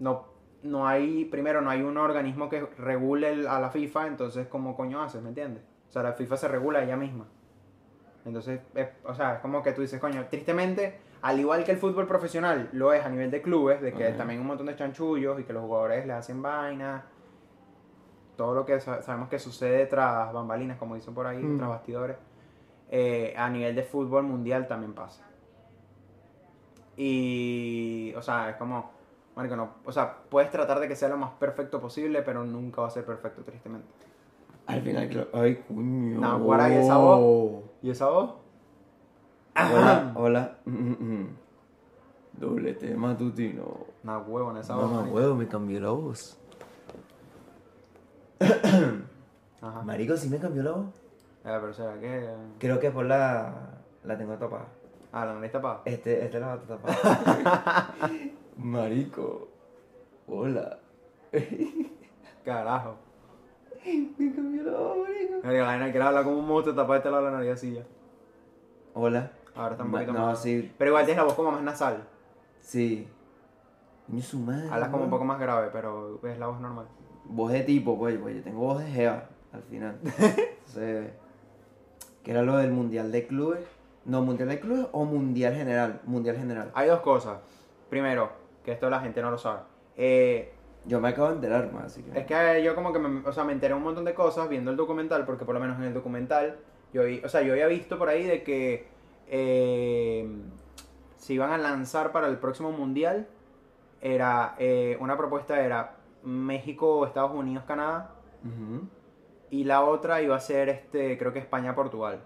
Speaker 1: no, no hay, primero, no hay un organismo que regule el- a la FIFA, entonces, ¿cómo coño haces? ¿Me entiendes? O sea, la FIFA se regula ella misma. Entonces, es, o sea, es como que tú dices, coño, tristemente, al igual que el fútbol profesional lo es a nivel de clubes, de que también hay un montón de chanchullos y que los jugadores les hacen vainas, todo lo que sa- sabemos que sucede tras bambalinas, como dicen por ahí,
Speaker 3: Mm.
Speaker 1: tras bastidores, eh, a nivel de fútbol mundial también pasa. Y, o sea, es como, no, o sea, puedes tratar de que sea lo más perfecto posible, pero nunca va a ser perfecto, tristemente.
Speaker 2: Al final. Ay, coño.
Speaker 1: No, guara, ¿y esa voz? ¿Y esa voz?
Speaker 2: Hola, hola. Mm. Doblete matutino.
Speaker 1: Una huevona esa voz.
Speaker 2: Mamá,
Speaker 1: marico.
Speaker 2: huevo, me cambió la voz.
Speaker 1: Ajá.
Speaker 2: Marico, sí me cambió la voz.
Speaker 1: Eh, pero será que.
Speaker 2: Creo que por la. La tengo tapada.
Speaker 1: Ah, la nariz tapada.
Speaker 2: Este, este la está tapada. Marico. Hola.
Speaker 1: Carajo.
Speaker 2: Me cambió la voz, marico.
Speaker 1: Marico, la nena quiere hablar como un monstruo tapada este lado de la nariz así ya.
Speaker 2: Hola.
Speaker 1: Ahora está un poquito
Speaker 2: no,
Speaker 1: más.
Speaker 2: sí.
Speaker 1: Pero igual tienes la voz como más nasal.
Speaker 2: Sí. Ni su madre.
Speaker 1: Hablas como un poco más grave, pero es la voz normal.
Speaker 2: Voz de tipo, pues, pues yo tengo voz de Jeva al final. Entonces, ¿qué era lo del mundial de clubes? No, mundial de clubes o mundial general. Mundial general.
Speaker 1: Hay dos cosas. Primero, que esto la gente no lo sabe. Eh,
Speaker 2: Yo me acabo de enterar más, así que.
Speaker 1: es que yo como que me, o sea, me enteré un montón de cosas viendo el documental, porque por lo menos en el documental, yo, vi- o sea, yo había visto por ahí de que eh, se iban a lanzar para el próximo mundial. Era, eh, una propuesta era México, Estados Unidos, Canadá. Y la otra iba a ser, este, creo que España, Portugal.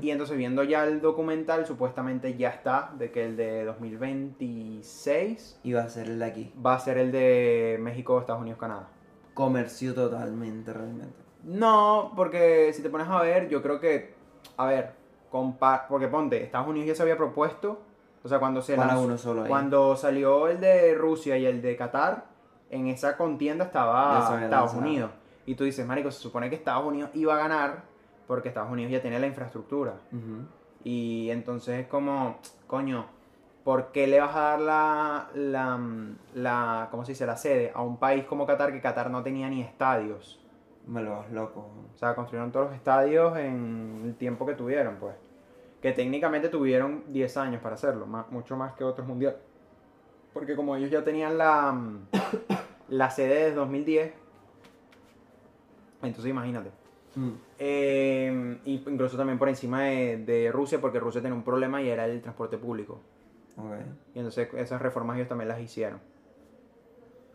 Speaker 1: Y entonces viendo ya el documental, supuestamente ya está, de que el de 2026
Speaker 2: Iba a ser el de aquí.
Speaker 1: va a ser el de México, Estados Unidos, Canadá.
Speaker 2: Comercio totalmente, realmente.
Speaker 1: No, porque si te pones a ver, yo creo que, a ver, compa porque ponte, Estados Unidos ya se había propuesto, o sea, cuando se
Speaker 2: Para
Speaker 1: lanzó-
Speaker 2: uno solo ahí.
Speaker 1: cuando salió el de Rusia y el de Qatar, en esa contienda estaba Estados
Speaker 2: lanzado.
Speaker 1: Unidos. Y tú dices, marico, se supone que Estados Unidos iba a ganar porque Estados Unidos ya tiene la infraestructura. Y entonces es como, coño, ¿por qué le vas a dar la, la, la, ¿cómo se dice? La sede a un país como Qatar que Qatar no tenía ni estadios?
Speaker 2: Me lo vas loco.
Speaker 1: O sea, construyeron todos los estadios en el tiempo que tuvieron, pues. Que técnicamente tuvieron 10 años para hacerlo, más, mucho más que otros mundiales. Porque como ellos ya tenían la, la sede desde 2010, Entonces imagínate.
Speaker 2: Mm.
Speaker 1: Eh, y incluso también por encima de, de Rusia, porque Rusia tenía un problema y era el transporte público.
Speaker 2: Ok.
Speaker 1: Y entonces esas reformas ellos también las hicieron.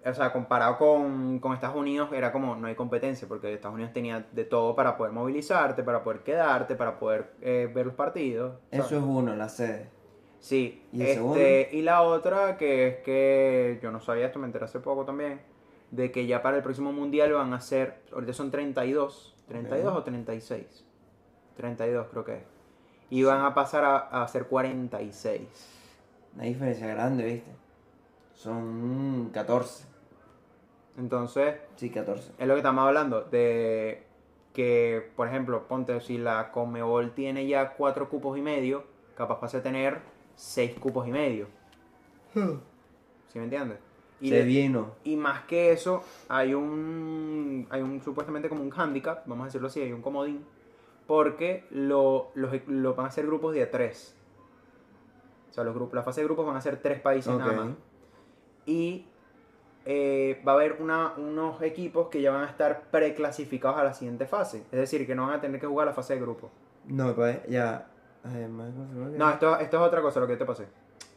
Speaker 1: O sea, comparado con, con Estados Unidos, era como no hay competencia, porque Estados Unidos tenía de todo para poder movilizarte, para poder quedarte, para poder eh, ver los partidos. ¿sabes?
Speaker 2: Eso es uno, la sede.
Speaker 1: Sí,
Speaker 2: ¿Y
Speaker 1: este, y la otra que es que yo no sabía esto, me enteré hace poco también, de que ya para el próximo mundial van a ser, ahorita son 32, 32
Speaker 2: Ok.
Speaker 1: o 36, 32 creo que es, y van a pasar a, a ser 46.
Speaker 2: Una diferencia grande, ¿viste? Son 14.
Speaker 1: Entonces,
Speaker 2: Sí, 14.
Speaker 1: es lo que estamos hablando, de que, por ejemplo, ponte, si la Comebol tiene ya 4 cupos y medio, capaz pase a tener 6 cupos y medio. ¿Sí me entiendes? Y
Speaker 2: Se
Speaker 1: de-
Speaker 2: vino.
Speaker 1: Y más que eso, hay un, hay un supuestamente como un handicap, vamos a decirlo así, hay un comodín, porque lo, los- lo van a hacer grupos de tres. O sea, los grupos, la fase de grupos van a ser tres países nada más. Y eh, va a haber una- unos equipos que ya van a estar preclasificados a la siguiente fase. Es decir, que no van a tener que jugar la fase de grupo.
Speaker 2: No, pues ya. Además,
Speaker 1: No, esto, esto es otra cosa, lo que te pasé.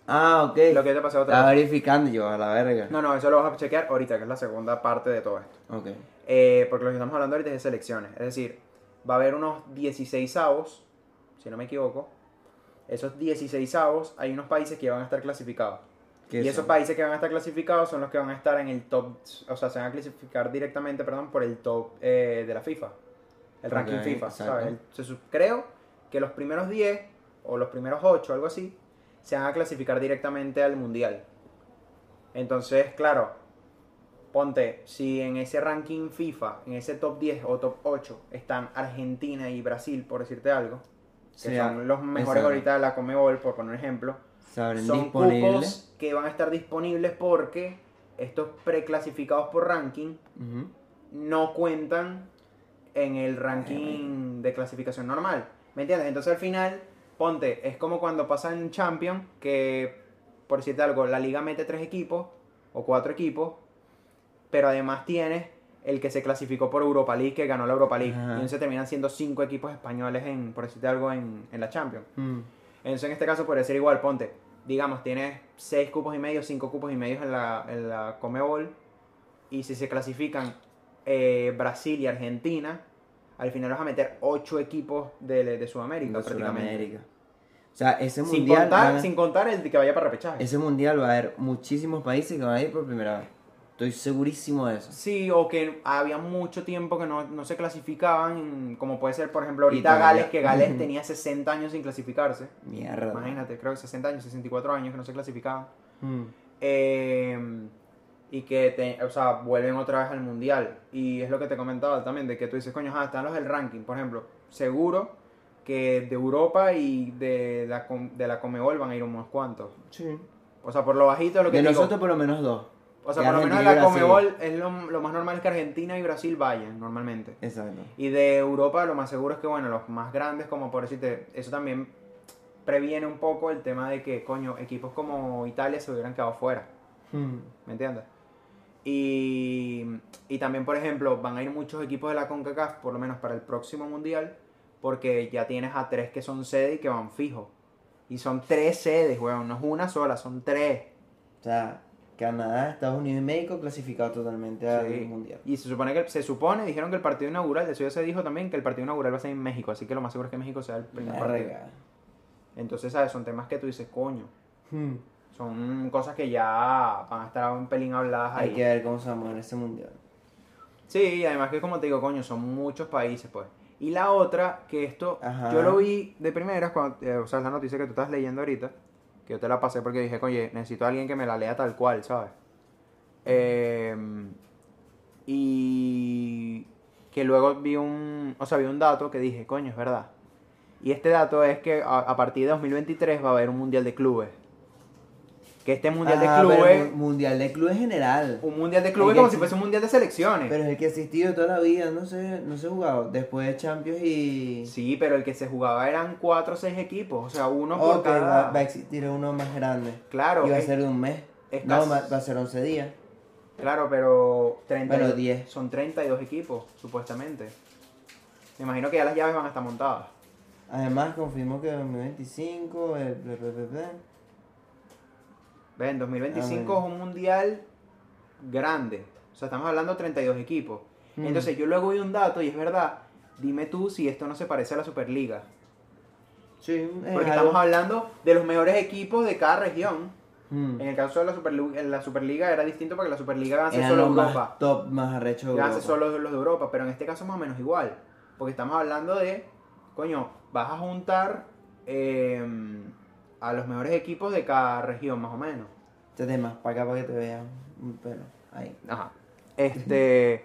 Speaker 2: Ah, ok.
Speaker 1: Lo que te pasé otra
Speaker 2: Estaba
Speaker 1: cosa.
Speaker 2: verificando yo, a la verga.
Speaker 1: No, no, eso lo vas a chequear ahorita, que es la segunda parte de todo esto.
Speaker 2: Ok.
Speaker 1: Eh, porque lo que estamos hablando ahorita es de selecciones. Es decir, va a haber unos 16 avos, si no me equivoco. Esos 16 avos, hay unos países que van a estar clasificados.
Speaker 2: ¿Qué
Speaker 1: Y
Speaker 2: son?
Speaker 1: esos países que van a estar clasificados son los que van a estar en el top, o sea, se van a clasificar directamente, perdón, por el top eh, de la FIFA. El ranking FIFA. ¿sabes? El- se su- creo que los primeros 10 o los primeros 8, algo así, se van a clasificar directamente al mundial. Entonces, claro, ponte, si en ese ranking FIFA, en ese top 10 o top 8 están Argentina y Brasil, por decirte algo, que
Speaker 2: Sí,
Speaker 1: son los mejores
Speaker 2: exacto.
Speaker 1: ahorita de la Comebol, por poner un ejemplo, Son
Speaker 2: disponibles.
Speaker 1: cupos que van a estar disponibles porque estos preclasificados por ranking no cuentan en el ranking de clasificación normal. ¿Me entiendes? Entonces al final, ponte, es como cuando pasa en Champions, que por decirte algo, la liga mete tres equipos o cuatro equipos, pero además tienes el que se clasificó por Europa League, que ganó la Europa League.
Speaker 2: Ajá.
Speaker 1: Y entonces terminan siendo cinco equipos españoles en, por decirte algo, en, en la Champions.
Speaker 2: Mm.
Speaker 1: Entonces en este caso podría ser igual, ponte, digamos, tienes 6 cupos y medio, 5 cupos y medio en la, en la Comebol, y si se clasifican eh, Brasil y Argentina, al final vas a meter 8 equipos de, de Sudamérica
Speaker 2: De
Speaker 1: prácticamente.
Speaker 2: Sudamérica. O sea, ese
Speaker 1: Sin
Speaker 2: mundial.
Speaker 1: contar,
Speaker 2: van a-
Speaker 1: sin contar el que vaya para repechaje.
Speaker 2: Ese mundial va a haber muchísimos países que van a ir por primera vez. Estoy segurísimo de eso.
Speaker 1: Sí, o que había mucho tiempo que no, no se clasificaban, como puede ser, por ejemplo, ahorita. Gales, que Gales tenía 60 años sin clasificarse.
Speaker 2: Mierda.
Speaker 1: Imagínate, creo que 60 años, 64 años que no se clasificaban.
Speaker 2: Mm.
Speaker 1: Eh, y que te- o sea, vuelven otra vez al mundial. Y es lo que te comentaba también, de que tú dices, coño, ah, están los del ranking, por ejemplo. Seguro que de Europa y de la, de la Comebol van a ir unos cuantos.
Speaker 2: Sí.
Speaker 1: O sea, por lo bajito, lo que
Speaker 2: De
Speaker 1: digo.
Speaker 2: nosotros por lo menos dos.
Speaker 1: O sea, por lo menos la. Comebol es lo, lo más normal es que Argentina y Brasil vayan, normalmente.
Speaker 2: Exacto.
Speaker 1: Y de Europa lo más seguro es que, bueno, los más grandes, como por decirte, eso también previene un poco el tema de que, coño, equipos como Italia se hubieran quedado fuera.
Speaker 2: Mm.
Speaker 1: ¿Me entiendes? Y, y también, por ejemplo, van a ir muchos equipos de la CONCACAF, por lo menos para el próximo mundial, porque ya tienes a tres que son sede y que van fijos. Y son tres sedes, weón, no es una sola, son tres.
Speaker 2: O sea, Canadá, Estados Unidos y México clasificados totalmente al
Speaker 1: Sí.
Speaker 2: mundial.
Speaker 1: Y se supone que se supone, dijeron que el partido inaugural, eso ya se dijo también, que el partido inaugural va a ser en México, así que lo más seguro es que México sea el primer partido. Entonces, ¿sabes? Son temas que tú dices, coño,
Speaker 2: Mm.
Speaker 1: son cosas que ya van a estar un pelín habladas ahí.
Speaker 2: Hay que ver cómo se va a mover ese mundial.
Speaker 1: Sí, además que como te digo, coño, son muchos países, pues. Y la otra, que esto,
Speaker 2: Ajá.
Speaker 1: yo lo vi de primeras, cuando, eh, o sea, la noticia que tú estás leyendo ahorita, que yo te la pasé porque dije, oye, necesito a alguien que me la lea tal cual, ¿sabes? Eh, y que luego vi un, o sea, vi un dato que dije, coño, es verdad. Y este dato es que a, a partir de 2023 va a haber un mundial de clubes. Que este mundial
Speaker 2: Ah,
Speaker 1: de
Speaker 2: pero
Speaker 1: clubes,
Speaker 2: mu- mundial de clubes general.
Speaker 1: un mundial de clubes como si fuese un mundial de selecciones.
Speaker 2: Pero es el que ha existido toda la vida, no sé, no se ha jugado. Después de Champions y.
Speaker 1: Sí, pero el que se jugaba eran cuatro o seis equipos, o sea, uno por cada...
Speaker 2: va, va a existir uno más grande.
Speaker 1: Claro,
Speaker 2: y va a ser de un mes.
Speaker 1: es
Speaker 2: no,
Speaker 1: casi-
Speaker 2: va, a ser 11 días.
Speaker 1: Claro, pero 30
Speaker 2: Bueno, 10.
Speaker 1: son 32 equipos, supuestamente. Me imagino que ya las llaves van a estar montadas.
Speaker 2: Además, confirmó que 2025, eh, ble, ble, ble,
Speaker 1: Ven, 2025
Speaker 2: Ah,
Speaker 1: es un mundial grande. O sea, estamos hablando de 32 equipos.
Speaker 2: Mm.
Speaker 1: Entonces, yo luego vi un dato y es verdad. Dime tú si esto no se parece a la Superliga.
Speaker 2: Sí, es
Speaker 1: Porque
Speaker 2: algo-
Speaker 1: estamos hablando de los mejores equipos de cada región.
Speaker 2: Mm.
Speaker 1: En el caso de la Superliga, en la Superliga era distinto porque la Superliga
Speaker 2: Eran
Speaker 1: solo
Speaker 2: los más
Speaker 1: Europa.
Speaker 2: top, más arrecho Europa.
Speaker 1: solo los de Europa, pero en este caso más o menos igual. Porque estamos hablando de, coño, vas a juntar eh, a los mejores equipos de cada región, más o menos.
Speaker 2: Este tema, para acá para que te vean pelo. Ahí.
Speaker 1: Ajá. Este.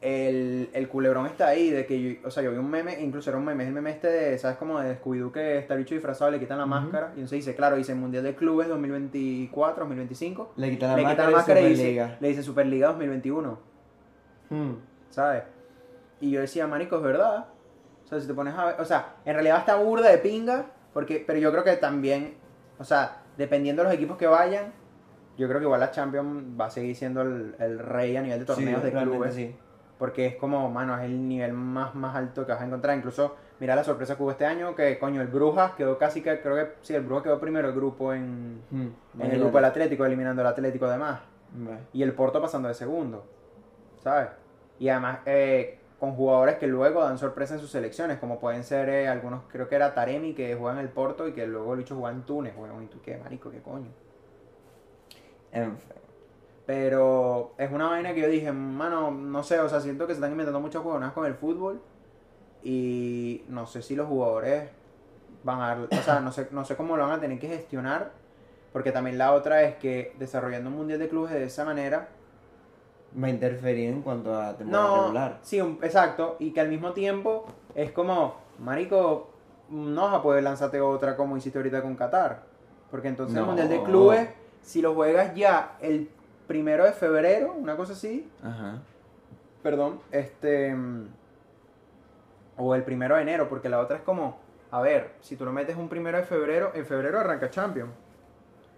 Speaker 1: El, el culebrón está ahí, de que yo, o sea, yo vi un meme, incluso era un meme, es el meme este de, ¿sabes? Como de Scooby-Doo que está bicho disfrazado, le quitan la máscara, y entonces dice, claro, dice Mundial de Clubes 2024, 2025,
Speaker 2: Le quitan la
Speaker 1: le
Speaker 2: máscara,
Speaker 1: quitan la máscara y dice,
Speaker 2: Superliga.
Speaker 1: le dice Superliga 2021,
Speaker 2: Mm.
Speaker 1: ¿sabes? Y yo decía, marico, es verdad. O sea, si te pones a ver, o sea, en realidad está burda de pinga, porque, pero yo creo que también, o sea, dependiendo de los equipos que vayan, yo creo que igual la Champions va a seguir siendo el, el rey a nivel de torneos
Speaker 2: Sí,
Speaker 1: de clubes.
Speaker 2: sí.
Speaker 1: Porque es como, mano, es el nivel más, más alto que vas a encontrar. Incluso, mira la sorpresa que hubo este año, que coño, el Brujas quedó casi que, creo que sí, el Brujas quedó primero el grupo en,
Speaker 2: Mm.
Speaker 1: en el grupo del Atlético, eliminando al Atlético además. Y el Porto pasando de segundo, ¿sabes? Y además eh, con jugadores que luego dan sorpresa en sus selecciones, como pueden ser eh, algunos, creo que era Taremi que juega en el Porto y que luego el bicho juega en Túnez, weón, y tú qué, marico, qué coño.
Speaker 2: En fin.
Speaker 1: Pero es una vaina que yo dije, mano, no sé, o sea, siento que se están inventando muchas jugadoras con el fútbol y no sé si los jugadores van a, o sea, no sé, no sé cómo lo van a tener que gestionar, porque también la otra es que desarrollando un mundial de clubes de esa manera,
Speaker 2: Va a interferir en cuanto a temporada
Speaker 1: no,
Speaker 2: regular.
Speaker 1: sí, un- exacto, y que al mismo tiempo es como, marico, no vas a poder lanzarte otra como hiciste ahorita con Qatar, porque entonces el
Speaker 2: No.
Speaker 1: mundial de clubes, si lo juegas ya el primero de febrero, una cosa así,
Speaker 2: Ajá.
Speaker 1: perdón, este. O el primero de enero, porque la otra es como. A ver, si tú lo metes un primero de febrero, en febrero arranca Champions.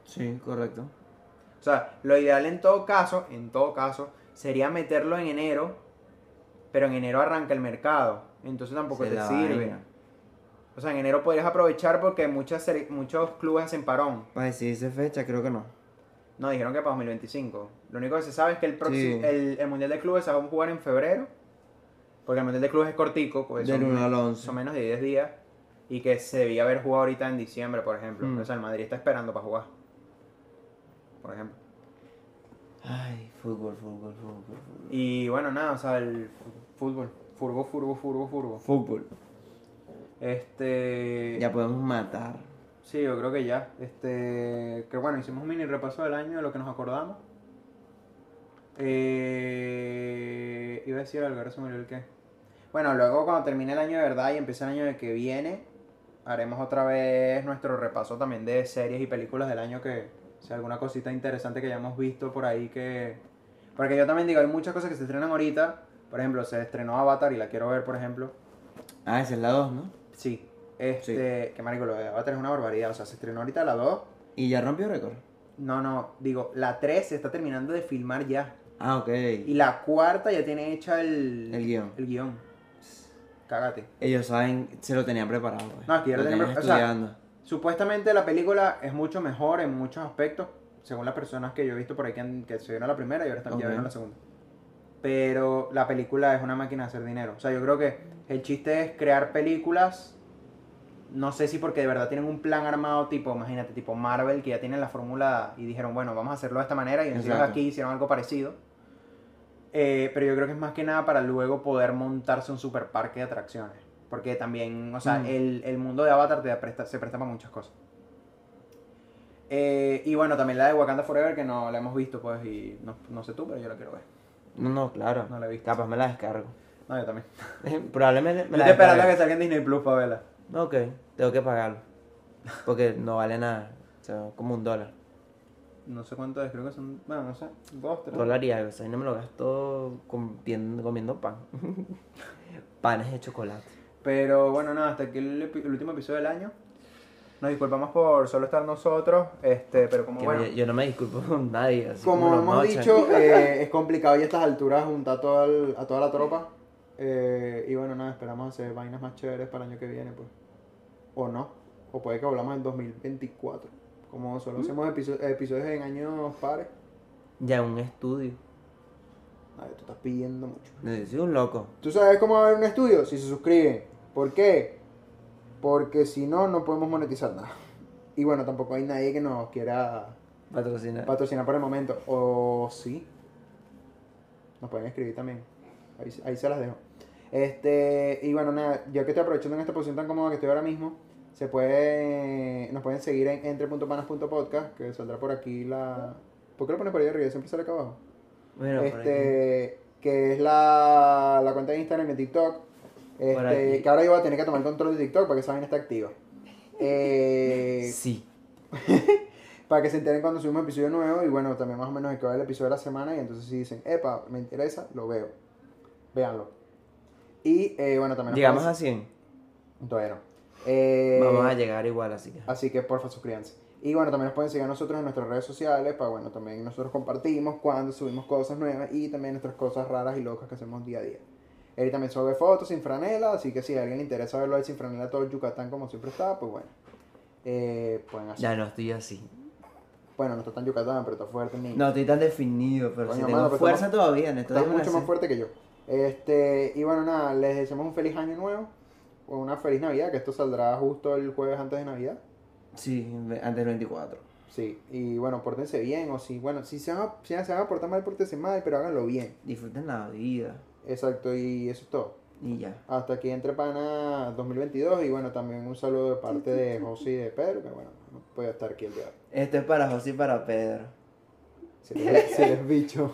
Speaker 2: Sí, correcto.
Speaker 1: O sea, lo ideal en todo caso, en todo caso, sería meterlo en enero, pero en enero arranca el mercado. Entonces tampoco
Speaker 2: Se
Speaker 1: te sirve.
Speaker 2: vaina.
Speaker 1: O sea, en enero podrías aprovechar porque muchas muchos clubes hacen parón.
Speaker 2: Para decidirse fecha, creo que no.
Speaker 1: No, dijeron que para 2025. Lo único que se sabe es que el, próximo,
Speaker 2: Sí.
Speaker 1: el, el Mundial de Clubes se va a jugar en febrero. Porque el Mundial de Clubes es cortico, pues
Speaker 2: Del
Speaker 1: son,
Speaker 2: 1 al 11.
Speaker 1: son menos de 10 días. Y que se debía haber jugado ahorita en diciembre, por ejemplo.
Speaker 2: Mm.
Speaker 1: O sea, el Madrid está esperando para jugar. Por ejemplo.
Speaker 2: Ay, fútbol, fútbol, fútbol, fútbol.
Speaker 1: Y bueno, nada, o sea, el fútbol. Furbo, furbo, furbo, furbo.
Speaker 2: Fútbol.
Speaker 1: Este.
Speaker 2: Ya podemos matar.
Speaker 1: Sí, yo creo que ya. Este. Que bueno, hicimos un mini repaso del año de lo que nos acordamos. Eh, iba a decir algo, ahora se me olvidó el qué. Bueno, luego cuando termine el año de verdad y empiece el año de que viene, haremos otra vez nuestro repaso también de series y películas del año que, si alguna cosita interesante que hayamos visto por ahí que... Porque yo también digo, hay muchas cosas que se estrenan ahorita. Por ejemplo, se estrenó Avatar y la quiero ver, por ejemplo.
Speaker 2: Ah, esa es la 2, ¿no?
Speaker 1: Sí. Este, que marico, lo de Avatar es una barbaridad. O sea, se estrenó ahorita la 2.
Speaker 2: Y ya rompió récord.
Speaker 1: No, no, digo, la 3 se está terminando de filmar ya.
Speaker 2: Ah, ok.
Speaker 1: Y la cuarta ya tiene hecha el,
Speaker 2: El guion.
Speaker 1: El guion. Cágate.
Speaker 2: Ellos saben, se lo tenían preparado. Pues.
Speaker 1: No, es que ya lo tenían
Speaker 2: tenían
Speaker 1: pre- o sea. Supuestamente la película es mucho mejor en muchos aspectos, según las personas que yo he visto por ahí que, han- que se vieron la primera y ahora están
Speaker 2: Ok.
Speaker 1: ya vieron la segunda. Pero la película es una máquina de hacer dinero. O sea, yo creo que el chiste es crear películas. No sé si porque de verdad tienen un plan armado tipo, imagínate, tipo Marvel, que ya tienen la fórmula y dijeron, bueno, vamos a hacerlo de esta manera y
Speaker 2: Exacto.
Speaker 1: aquí hicieron algo parecido. Eh, pero yo creo que es más que nada para luego poder montarse un super parque de atracciones. Porque también, o sea,
Speaker 2: Mm.
Speaker 1: el, el mundo de Avatar te presta, se presta para muchas cosas. Eh, y bueno, también la de Wakanda Forever, que no la hemos visto, pues, y no, no sé tú, pero yo la quiero ver.
Speaker 2: No, no, claro.
Speaker 1: No la he visto.
Speaker 2: Capaz me la descargo.
Speaker 1: No, yo también.
Speaker 2: Probablemente me
Speaker 1: Yo
Speaker 2: la
Speaker 1: estoy esperando a que salga en Disney Plus para verla.
Speaker 2: Ok, tengo que pagarlo. Porque no vale nada. O sea, como un dólar.
Speaker 1: No sé cuánto es, creo que son, bueno, no sé, dos, tres.
Speaker 2: Dólar y algo. O sea, y no me lo gasto comiendo, comiendo pan. Panes de chocolate.
Speaker 1: Pero bueno, nada, hasta aquí el último episodio del año.
Speaker 4: Nos disculpamos por solo estar nosotros, este, pero como
Speaker 2: Que
Speaker 4: bueno.
Speaker 2: yo, yo no me disculpo con nadie. Así
Speaker 1: Como hemos
Speaker 2: mochan.
Speaker 1: dicho, eh, es complicado y a estas alturas juntar todo el- a toda la tropa. Eh, y bueno, nada, esperamos hacer vainas más chéveres para el año que viene, pues. O no. O puede que volvamos en 2024. Como solo hacemos episo- episodios en años pares.
Speaker 2: Ya un estudio.
Speaker 1: Ay, tú estás pidiendo mucho.
Speaker 2: Soy un loco.
Speaker 1: ¿Tú sabes cómo va a haber un estudio? Si se suscriben. ¿Por qué? Porque si no, no podemos monetizar nada. Y bueno, tampoco hay nadie que nos quiera
Speaker 2: Patrocinar.
Speaker 1: patrocinar por el momento. O sí. Nos pueden escribir también. Ahí, ahí se las dejo. Este, y bueno, nada, yo que estoy aprovechando en esta posición tan cómoda que estoy ahora mismo, se puede, nos pueden seguir en entre.panas.podcast, que saldrá por aquí la... ¿Por qué lo pones por ahí arriba? Siempre sale acá abajo.
Speaker 2: bueno, por
Speaker 1: este, que es la, la cuenta de Instagram y de TikTok. Este, que ahora yo voy a tener que tomar control de TikTok para que esa vaina esté activa. Eh,
Speaker 2: Sí.
Speaker 1: para que se enteren cuando subimos episodio nuevo y bueno, también más o menos de qué va el episodio de la semana y entonces si dicen, epa, me interesa, lo veo. Véanlo. Y eh, bueno, también...
Speaker 2: Llegamos a 100.
Speaker 1: Todavía no. Eh,
Speaker 2: Vamos a llegar igual, así que.
Speaker 1: Así que porfa suscríbanse. Y bueno, también nos pueden seguir a nosotros en nuestras redes sociales, para bueno, también nosotros compartimos cuando subimos cosas nuevas y también nuestras cosas raras y locas que hacemos día a día. Él también sube fotos sin franela, así que si a alguien le interesa verlo de sin franela todo Yucatán como siempre está, pues bueno. Eh, pueden hacer.
Speaker 2: Ya no estoy así.
Speaker 1: Bueno, no está tan Yucatán, pero está fuerte, niño.
Speaker 2: No estoy tan definido, pero
Speaker 1: Coño,
Speaker 2: si tengo
Speaker 1: mano,
Speaker 2: fuerza
Speaker 1: estamos-
Speaker 2: todavía. Estos
Speaker 1: Estás mucho más fuerte que yo. Este, y bueno, nada, les deseamos un feliz año nuevo, o una feliz Navidad, que esto saldrá justo el jueves antes de Navidad.
Speaker 2: Sí, antes del 24.
Speaker 1: Sí, y bueno, pórtense bien, o si, bueno, si se van a, si se van a portar mal, pórtense mal, pero háganlo bien.
Speaker 2: Disfruten la vida.
Speaker 1: Exacto, y eso es todo.
Speaker 2: Y ya.
Speaker 1: Hasta aquí entre pana 2022 y bueno, también un saludo de parte de José y de Pedro, que bueno, no puede estar aquí el día de hoy.
Speaker 2: Esto es para José y para Pedro.
Speaker 1: Si si eres bicho.